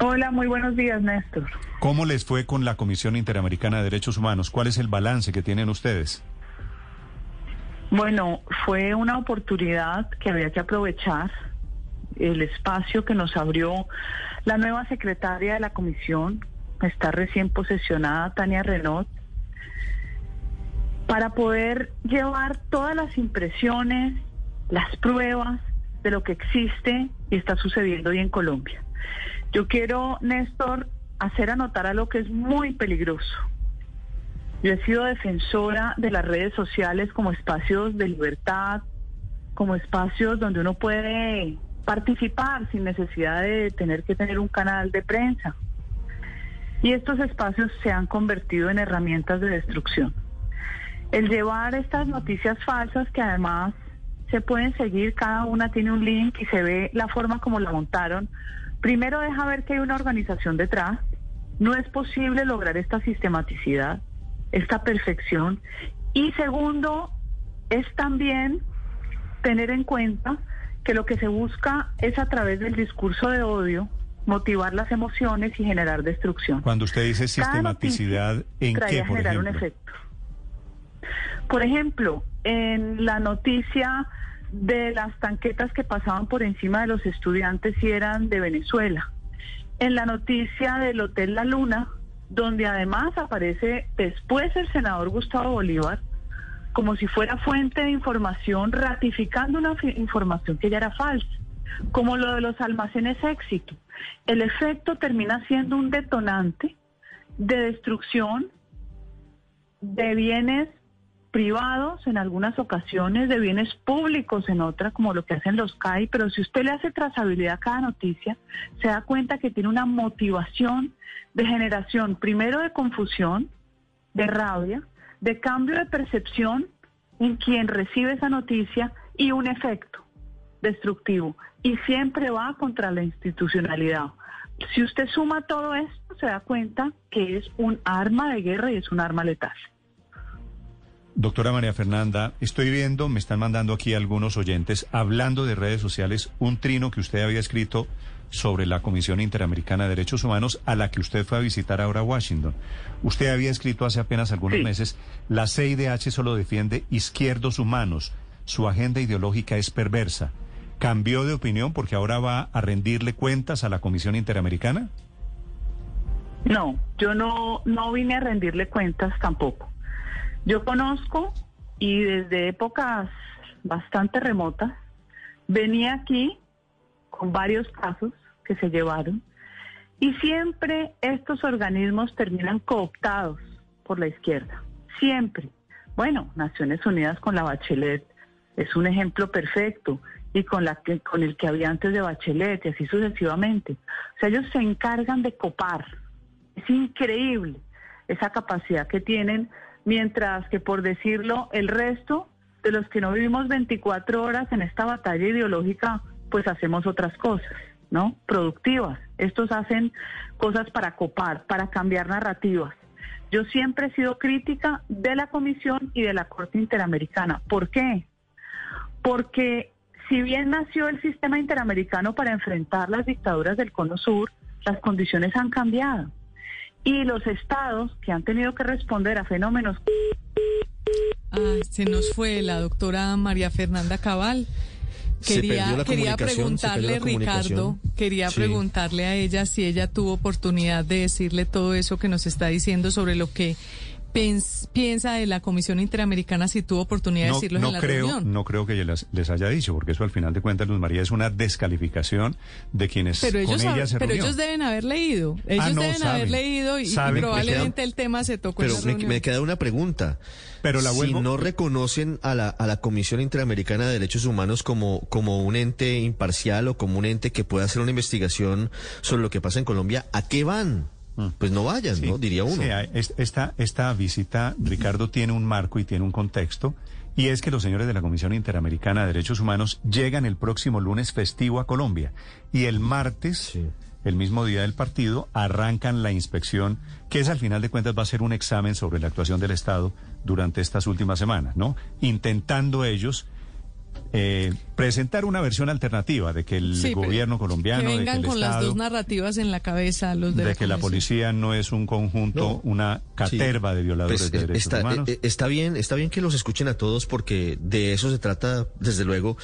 Hola, muy buenos días, Néstor. ¿Cómo les fue con la Comisión Interamericana de Derechos Humanos? ¿Cuál es el balance que tienen ustedes? Bueno, fue una oportunidad que había que aprovechar, el espacio que nos abrió la nueva secretaria de la comisión, está recién posesionada Tania Renault, para poder llevar todas las impresiones, las pruebas de lo que existe y está sucediendo hoy en Colombia. Yo quiero, Néstor, hacer anotar algo que es muy peligroso. Yo he sido defensora de las redes sociales como espacios de libertad, como espacios donde uno puede participar sin necesidad de tener que tener un canal de prensa. Y estos espacios se han convertido en herramientas de destrucción. El llevar estas noticias falsas que además se pueden seguir, cada una tiene un link y se ve la forma como la montaron, Primero deja ver que hay una organización detrás. No es posible lograr esta sistematicidad, esta perfección. Y segundo, es también tener en cuenta que lo que se busca es a través del discurso de odio motivar las emociones y generar destrucción. Cuando usted dice sistematicidad, ¿en qué, por generar ejemplo? un efecto. Por ejemplo, en la noticia de las tanquetas que pasaban por encima de los estudiantes y eran de Venezuela. En la noticia del Hotel La Luna, donde además aparece después el senador Gustavo Bolívar, como si fuera fuente de información, ratificando una información que ya era falsa, como lo de los almacenes éxito. El efecto termina siendo un detonante de destrucción de bienes privados en algunas ocasiones, de bienes públicos en otras, como lo que hacen los CAI, pero si usted le hace trazabilidad a cada noticia, se da cuenta que tiene una motivación de generación, primero de confusión, de rabia, de cambio de percepción en quien recibe esa noticia y un efecto destructivo. Y siempre va contra la institucionalidad. Si usted suma todo esto, se da cuenta que es un arma de guerra y es un arma letal. Doctora María Fernanda, estoy viendo, me están mandando aquí algunos oyentes, hablando de redes sociales, un trino que usted había escrito sobre la Comisión Interamericana de Derechos Humanos a la que usted fue a visitar ahora a Washington. Usted había escrito hace apenas algunos Sí. meses, la CIDH solo defiende izquierdos humanos, su agenda ideológica es perversa. ¿Cambió de opinión porque ahora va a rendirle cuentas a la Comisión Interamericana? No, yo no, no vine a rendirle cuentas tampoco. Yo conozco y desde épocas bastante remotas venía aquí con varios casos que se llevaron y siempre estos organismos terminan cooptados por la izquierda. Siempre. Bueno, Naciones Unidas con la Bachelet es un ejemplo perfecto y con la que con el que había antes de Bachelet y así sucesivamente. O sea, ellos se encargan de copar. Es increíble esa capacidad que tienen, mientras que por decirlo, el resto de los que no vivimos 24 horas en esta batalla ideológica, pues hacemos otras cosas, ¿no? Productivas. Estos hacen cosas para copar, para cambiar narrativas. Yo siempre he sido crítica de la Comisión y de la Corte Interamericana. ¿Por qué? Porque si bien nació el sistema interamericano para enfrentar las dictaduras del Cono Sur, las condiciones han cambiado. Y los estados que han tenido que responder a fenómenos Ah, se nos fue la doctora María Fernanda Cabal. Quería, quería preguntarle. Ricardo, quería Sí. preguntarle a ella si ella tuvo oportunidad de decirle todo eso que nos está diciendo sobre lo que piensa de la Comisión Interamericana si tuvo oportunidad de No, decirlo no en la creo, reunión. no creo que ella les, haya dicho, porque eso al final de cuentas, Luz María, es una descalificación de quienes Pero ellos, con ella se pero reunió. ellos deben haber leído. Ellos Ah, no, deben haber saben. leído y, Saben, probablemente el tema se tocó Pero en la me, reunión. me queda una pregunta. Pero la si vuelvo- no reconocen a la, a la Comisión Interamericana de Derechos Humanos como, como un ente imparcial o como un ente que pueda hacer una investigación sobre lo que pasa en Colombia, ¿a qué van? Pues no vayan, Sí, ¿no? Diría uno. sí, esta, esta visita, Ricardo, tiene un marco y tiene un contexto, y es que los señores de la Comisión Interamericana de Derechos Humanos llegan el próximo lunes festivo a Colombia, y el martes, Sí. el mismo día del partido, arrancan la inspección, que es al final de cuentas va a ser un examen sobre la actuación del Estado durante estas últimas semanas, ¿no? Intentando ellos... eh, presentar una versión alternativa de que el Sí, gobierno colombiano, que de que vengan el con las dos narrativas en la cabeza los de, de, la que la policía no es un conjunto, No. una caterva Sí. de violadores Pues, de derechos está, humanos. eh, eh, está bien, está bien que los escuchen a todos porque de eso se trata, desde luego,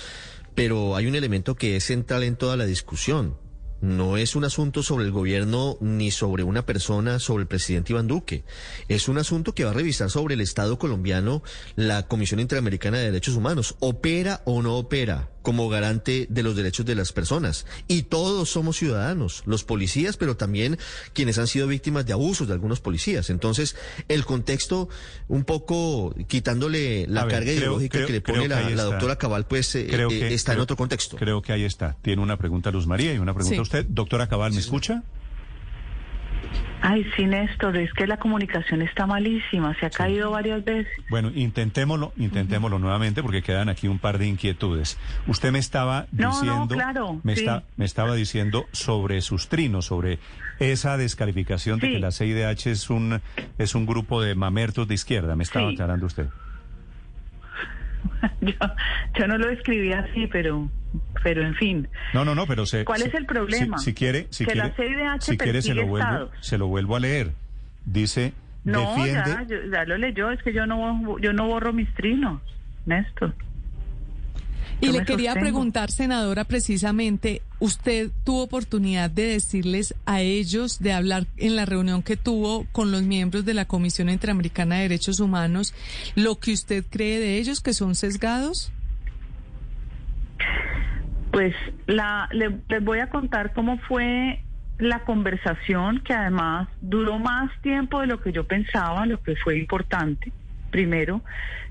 pero hay un elemento que es central en toda la discusión. No es un asunto sobre el gobierno ni sobre una persona, sobre el presidente Iván Duque. Es un asunto que va a revisar sobre el Estado colombiano la Comisión Interamericana de Derechos Humanos. ¿Opera o no opera como garante de los derechos de las personas? Y todos somos ciudadanos, los policías, pero también quienes han sido víctimas de abusos de algunos policías. Entonces, el contexto, un poco quitándole la ver, carga creo- ideológica creo- que le pone que la, doctora Cabal, pues eh, Creo eh, que- está en otro contexto. Creo que ahí está. Tiene una pregunta Luz María y una pregunta Sí. a usted. Doctora Cabal, ¿me escucha? Ay, sí, Néstor, es que la comunicación está malísima, se ha caído varias veces. Bueno, intentémoslo, intentémoslo nuevamente porque quedan aquí un par de inquietudes. Usted me estaba No, no, diciendo, claro, me, sí. está, me estaba diciendo sobre sus trinos, sobre esa descalificación de que la CIDH es un es un grupo de mamertos de izquierda. Me estaba aclarando usted. Yo, yo no lo escribí así, pero, pero en fin. No, no, no, pero se, ¿Cuál se- es el problema? Si, si quiere, si Que quiere, la CIDH si quiere se lo vuelvo, estados. se lo vuelvo a leer. Dice, No, defiende. ya, yo- ya lo leyó, es que yo no, yo no borro mis trinos, Néstor. Y le quería sostengo. preguntar, senadora, precisamente, usted tuvo oportunidad de decirles a ellos, de hablar en la reunión que tuvo con los miembros de la Comisión Interamericana de Derechos Humanos, lo que usted cree de ellos, que son sesgados. Pues la, le- les voy a contar cómo fue la conversación, que además duró más tiempo de lo que yo pensaba, lo que fue importante, primero.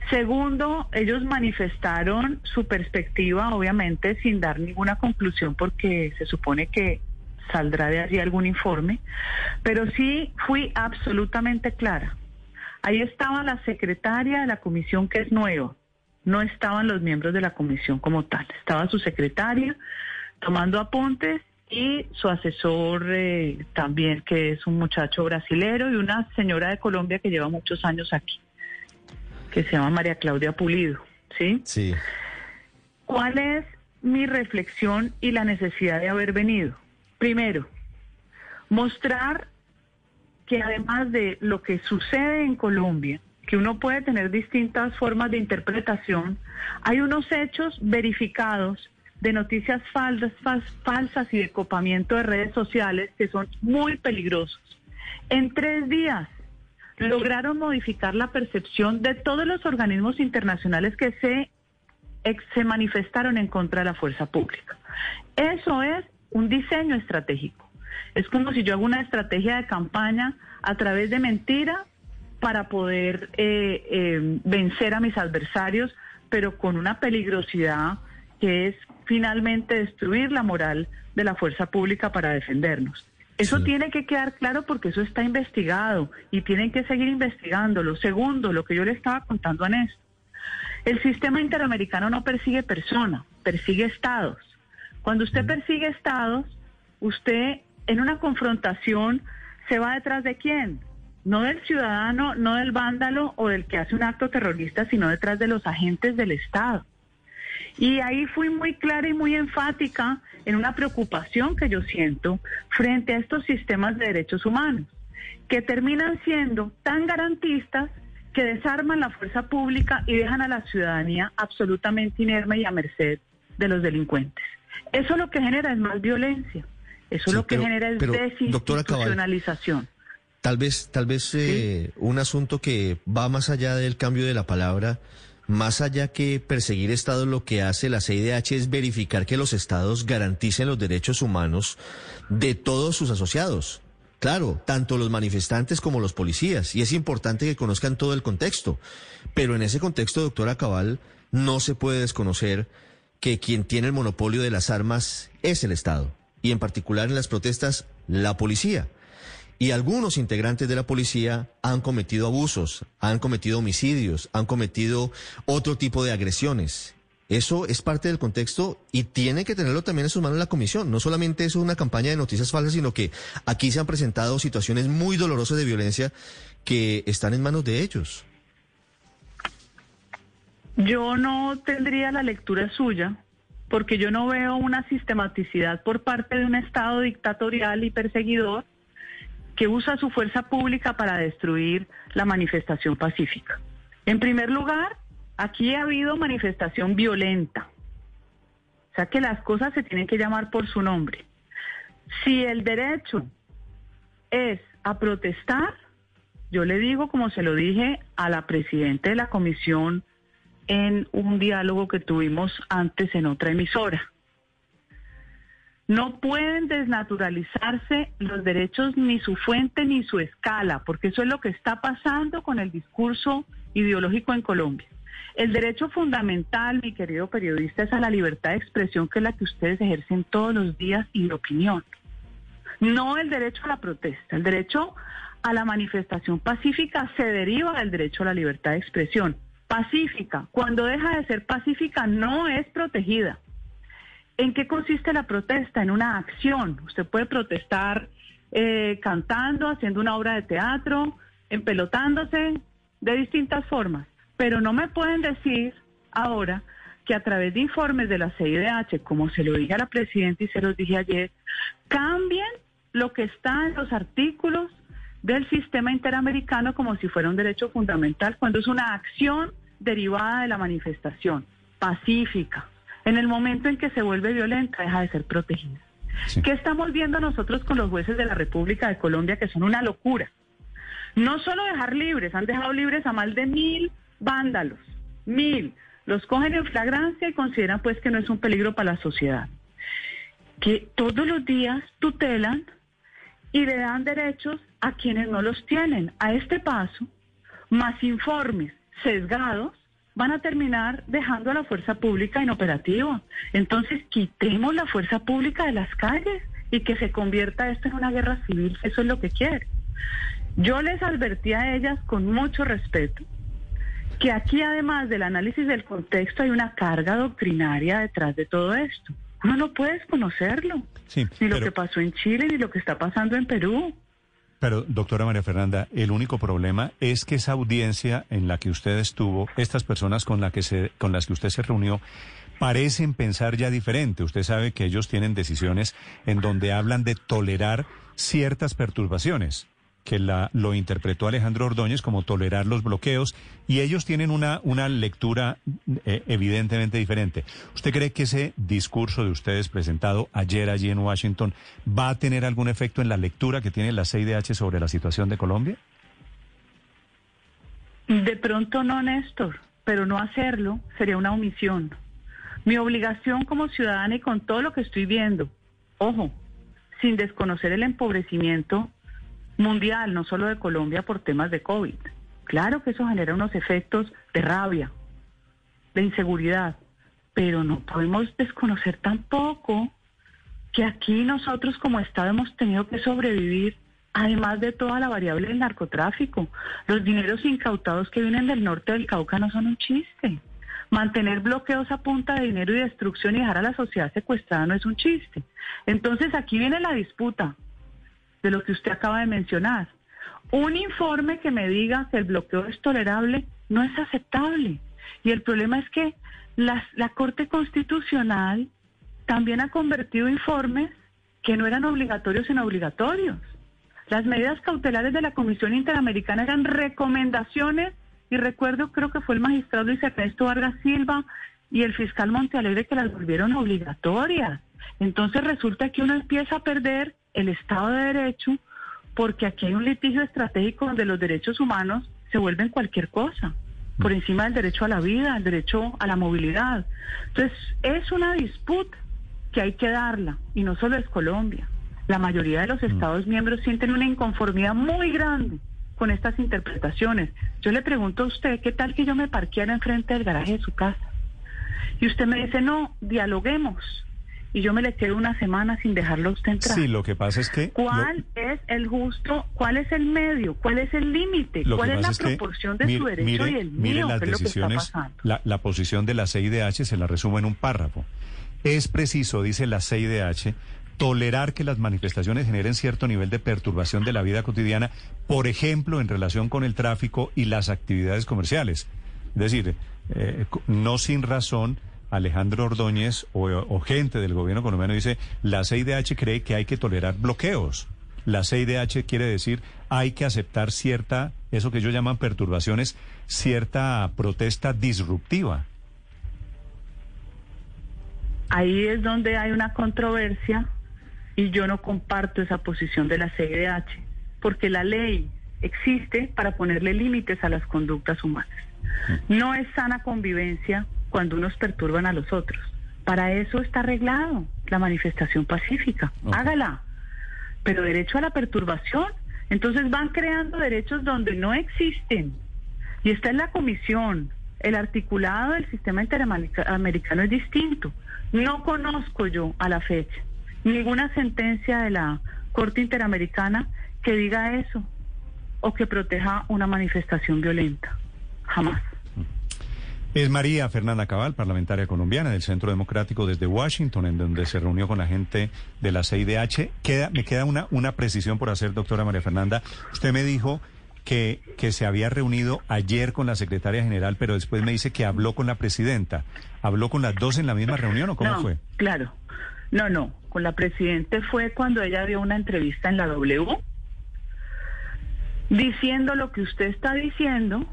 Segundo, ellos manifestaron su perspectiva, obviamente, sin dar ninguna conclusión, porque se supone que saldrá de allí algún informe, pero sí fui absolutamente clara. Ahí estaba la secretaria de la comisión, que es nueva, no estaban los miembros de la comisión como tal. Estaba su secretaria tomando apuntes y su asesor eh, también, que es un muchacho brasilero y una señora de Colombia que lleva muchos años aquí, que se llama María Claudia Pulido. ¿Sí? Sí. ¿Cuál es mi reflexión y la necesidad de haber venido? Primero, mostrar que además de lo que sucede en Colombia, que uno puede tener distintas formas de interpretación, hay unos hechos verificados de noticias falsas, fal- falsas y de copamiento de redes sociales que son muy peligrosos. En tres días lograron modificar la percepción de todos los organismos internacionales que se, se manifestaron en contra de la fuerza pública. Eso es un diseño estratégico. Es como si yo hago una estrategia de campaña a través de mentira para poder eh, eh, vencer a mis adversarios, pero con una peligrosidad que es finalmente destruir la moral de la fuerza pública para defendernos. Eso Sí. tiene que quedar claro porque eso está investigado y tienen que seguir investigándolo. Segundo, lo que yo le estaba contando a Néstor. El sistema interamericano no persigue personas, persigue estados. Cuando usted persigue estados, usted en una confrontación se va detrás de quién? No del ciudadano, no del vándalo o del que hace un acto terrorista, sino detrás de los agentes del Estado. Y ahí fui muy clara y muy enfática en una preocupación que yo siento frente a estos sistemas de derechos humanos, que terminan siendo tan garantistas que desarman la fuerza pública y dejan a la ciudadanía absolutamente inerme y a merced de los delincuentes. Eso lo que genera es más violencia. Eso Sí, lo que pero- genera es pero, desinstitucionalización. Tal vez, tal vez eh, un asunto que va más allá del cambio de la palabra, más allá que perseguir estados, lo que hace la CIDH es verificar que los estados garanticen los derechos humanos de todos sus asociados. Claro, tanto los manifestantes como los policías, y es importante que conozcan todo el contexto. Pero en ese contexto, doctora Cabal, no se puede desconocer que quien tiene el monopolio de las armas es el Estado, y en particular en las protestas, la policía. Y algunos integrantes de la policía han cometido abusos, han cometido homicidios, han cometido otro tipo de agresiones. Eso es parte del contexto y tiene que tenerlo también en sus manos la comisión. No solamente es una campaña de noticias falsas, sino que aquí se han presentado situaciones muy dolorosas de violencia que están en manos de ellos. Yo no tendría la lectura suya porque yo no veo una sistematicidad por parte de un Estado dictatorial y perseguidor que usa su fuerza pública para destruir la manifestación pacífica. En primer lugar, aquí ha habido manifestación violenta. O sea que las cosas se tienen que llamar por su nombre. Si el derecho es a protestar, yo le digo, como se lo dije a la presidenta de la comisión en un diálogo que tuvimos antes en otra emisora. No pueden desnaturalizarse los derechos ni su fuente ni su escala, porque eso es lo que está pasando con el discurso ideológico en Colombia. El derecho fundamental, mi querido periodista, es a la libertad de expresión, que es la que ustedes ejercen todos los días y de opinión. No el derecho a la protesta. El derecho a la manifestación pacífica se deriva del derecho a la libertad de expresión. Pacífica, cuando deja de ser pacífica, no es protegida. ¿En qué consiste la protesta? En una acción. Usted puede protestar eh, cantando, haciendo una obra de teatro, empelotándose, de distintas formas. Pero no me pueden decir ahora que a través de informes de la CIDH, como se lo dije a la presidenta y se los dije ayer, cambien lo que está en los artículos del sistema interamericano como si fuera un derecho fundamental, cuando es una acción derivada de la manifestación pacífica. En el momento en que se vuelve violenta, deja de ser protegida. ¿Qué estamos viendo nosotros con los jueces de la República de Colombia, que son una locura? No solo dejar libres, han dejado libres a más de mil vándalos, mil. Los cogen en flagrancia y consideran pues que no es un peligro para la sociedad. Que todos los días tutelan y le dan derechos a quienes no los tienen. A este paso, más informes sesgados van a terminar dejando a la fuerza pública inoperativa. Entonces, quitemos la fuerza pública de las calles y que se convierta esto en una guerra civil, eso es lo que quiere. Yo les advertí a ellas con mucho respeto que aquí, además del análisis del contexto, hay una carga doctrinaria detrás de todo esto. Uno no puede conocerlo. ni lo que pasó en Chile, ni lo que está pasando en Perú. Pero, doctora María Fernanda, el único problema es que esa audiencia en la que usted estuvo, estas personas con, la que se, con las que usted se reunió, parecen pensar ya diferente. Usted sabe que ellos tienen decisiones en donde hablan de tolerar ciertas perturbaciones que la, lo interpretó Alejandro Ordóñez como tolerar los bloqueos y ellos tienen una, una lectura eh, evidentemente diferente. ¿Usted cree que ese discurso de ustedes presentado ayer allí en Washington va a tener algún efecto en la lectura que tiene la CIDH sobre la situación de Colombia? De pronto no, Néstor, pero no hacerlo sería una omisión. Mi obligación como ciudadana y con todo lo que estoy viendo, ojo, sin desconocer el empobrecimiento mundial, no solo de Colombia, por temas de COVID. Claro que eso genera unos efectos de rabia, de inseguridad, pero no podemos desconocer tampoco que aquí nosotros como Estado hemos tenido que sobrevivir, además de toda la variable del narcotráfico. Los dineros incautados que vienen del norte del Cauca no son un chiste. Mantener bloqueos a punta de dinero y destrucción y dejar a la sociedad secuestrada no es un chiste. Entonces aquí viene la disputa de lo que usted acaba de mencionar. Un informe que me diga que el bloqueo es tolerable no es aceptable. Y el problema es que la, la Corte Constitucional también ha convertido informes que no eran obligatorios en obligatorios. Las medidas cautelares de la Comisión Interamericana eran recomendaciones y recuerdo, creo que fue el magistrado Luis Ernesto Vargas Silva y el fiscal Montealegre que las volvieron obligatorias. Entonces resulta que uno empieza a perder el Estado de Derecho porque aquí hay un litigio estratégico donde los derechos humanos se vuelven cualquier cosa, por encima del derecho a la vida, el derecho a la movilidad. Entonces, es una disputa que hay que darla, y no solo es Colombia. La mayoría de los Estados miembros sienten una inconformidad muy grande con estas interpretaciones. Yo le pregunto a usted, ¿qué tal que yo me parqueara enfrente del garaje de su casa? Y usted me dice, no, dialoguemos. Y yo me le quedo una semana sin dejarlo a usted entrar. Sí, lo que pasa es que... ¿Cuál es el justo, cuál es el medio, cuál es el límite, cuál es la es proporción de mire- su derecho mire- y el mire mío? las ¿Qué es lo que está decisiones, la, la posición de la CIDH se la resumo en un párrafo. Es preciso, dice la CIDH, tolerar que las manifestaciones generen cierto nivel de perturbación de la vida cotidiana, por ejemplo, en relación con el tráfico y las actividades comerciales. Es decir, eh, no sin razón, Alejandro Ordóñez o, o gente del gobierno colombiano dice, la CIDH cree que hay que tolerar bloqueos. La CIDH quiere decir hay que aceptar cierta, eso que ellos llaman perturbaciones, cierta protesta disruptiva. Ahí es donde hay una controversia y yo no comparto esa posición de la CIDH, porque la ley existe para ponerle límites a las conductas humanas. No es sana convivencia cuando unos perturban a los otros. Para eso está arreglado la manifestación pacífica. Ok. Hágala. Pero derecho a la perturbación, entonces van creando derechos donde no existen. Y está en la comisión. El articulado del sistema interamericano es distinto. No conozco yo a la fecha ninguna sentencia de la Corte Interamericana que diga eso o que proteja una manifestación violenta. Jamás. Es María Fernanda Cabal, parlamentaria colombiana del Centro Democrático desde Washington, en donde se reunió con la gente de la CIDH. Queda, me queda una, una precisión por hacer, doctora María Fernanda. Usted me dijo que, que se había reunido ayer con la secretaria general, pero después me dice que habló con la presidenta. ¿Habló con las dos en la misma reunión o cómo no, fue? Claro. No, no. Con la presidente fue cuando ella dio una entrevista en la W diciendo lo que usted está diciendo,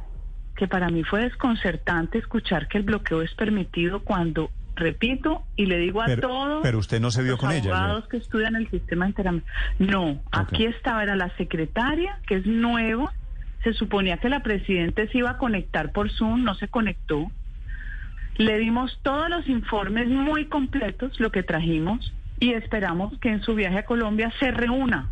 que para mí fue desconcertante escuchar que el bloqueo es permitido cuando, repito, y le digo a Pero- todos pero usted no se vio los con ella abogados que estudian el sistema interamericano. No, aquí estaba, era la secretaria, que es nueva, se suponía que la presidenta se iba a conectar por Zoom, no se conectó. Le dimos todos los informes muy completos, lo que trajimos, y esperamos que en su viaje a Colombia se reúna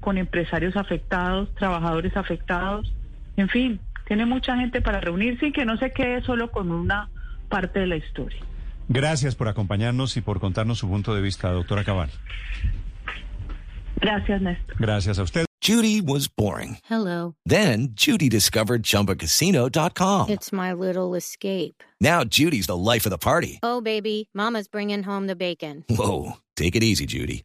con empresarios afectados, trabajadores afectados, en fin, tiene mucha gente para reunirse y que no se quede solo con una parte de la historia. Gracias por acompañarnos y por contarnos su punto de vista, doctora Cabal. Gracias, Néstor. Gracias a usted. Judy was boring. Hello. Then Judy discovered ChumbaCasino.com. It's my little escape. Now Judy's the life of the party. Oh, baby, Mama's bringing home the bacon. Whoa, take it easy, Judy.